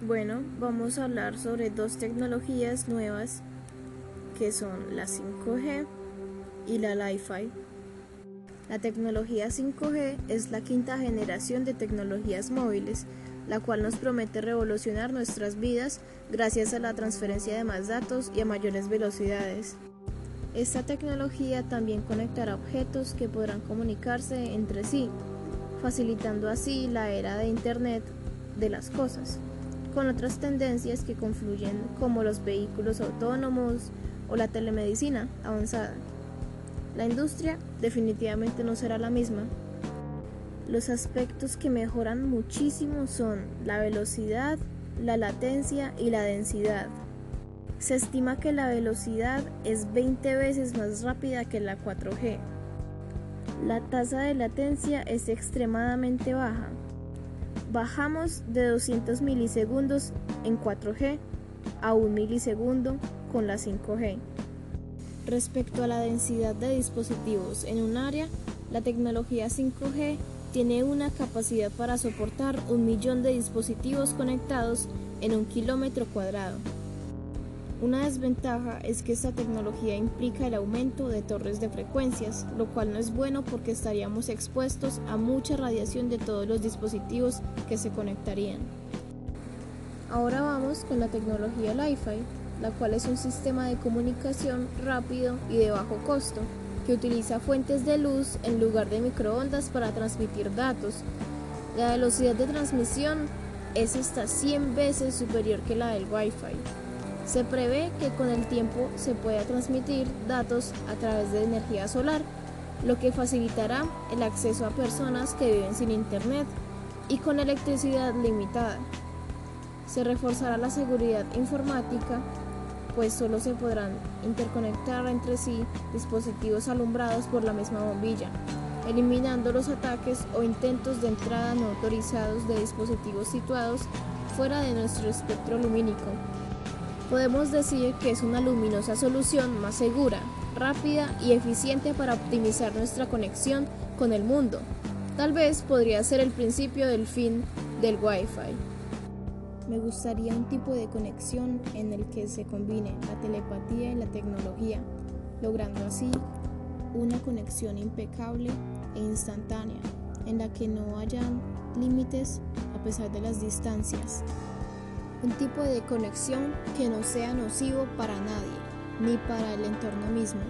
Bueno, vamos a hablar sobre dos tecnologías nuevas que son la 5G y la Li-Fi. La tecnología 5G es la quinta generación de tecnologías móviles, la cual nos promete revolucionar nuestras vidas gracias a la transferencia de más datos y a mayores velocidades. Esta tecnología también conectará objetos que podrán comunicarse entre sí, facilitando así la era de Internet de las cosas, con otras tendencias que confluyen como los vehículos autónomos o la telemedicina avanzada. La industria definitivamente no será la misma. Los aspectos que mejoran muchísimo son la velocidad, la latencia y la densidad. Se estima que la velocidad es 20 veces más rápida que la 4G. La tasa de latencia es extremadamente baja. Bajamos de 200 milisegundos en 4G a 1 milisegundo con la 5G. Respecto a la densidad de dispositivos en un área, la tecnología 5G tiene una capacidad para soportar un millón de dispositivos conectados en un kilómetro cuadrado. Una desventaja es que esta tecnología implica el aumento de torres de frecuencias, lo cual no es bueno porque estaríamos expuestos a mucha radiación de todos los dispositivos que se conectarían. Ahora vamos con la tecnología Li-Fi, la cual es un sistema de comunicación rápido y de bajo costo, que utiliza fuentes de luz en lugar de microondas para transmitir datos. La velocidad de transmisión es hasta 100 veces superior que la del Wi-Fi. Se prevé que con el tiempo se pueda transmitir datos a través de energía solar, lo que facilitará el acceso a personas que viven sin internet y con electricidad limitada. Se reforzará la seguridad informática, pues solo se podrán interconectar entre sí dispositivos alumbrados por la misma bombilla, eliminando los ataques o intentos de entrada no autorizados de dispositivos situados fuera de nuestro espectro lumínico podemos decir que es una luminosa solución más segura, rápida y eficiente para optimizar nuestra conexión con el mundo. Tal vez podría ser el principio del fin del Wi-Fi. Me gustaría un tipo de conexión en el que se combine la telepatía y la tecnología, logrando así una conexión impecable e instantánea, en la que no hayan límites a pesar de las distancias un tipo de conexión que no sea nocivo para nadie, ni para el entorno mismo.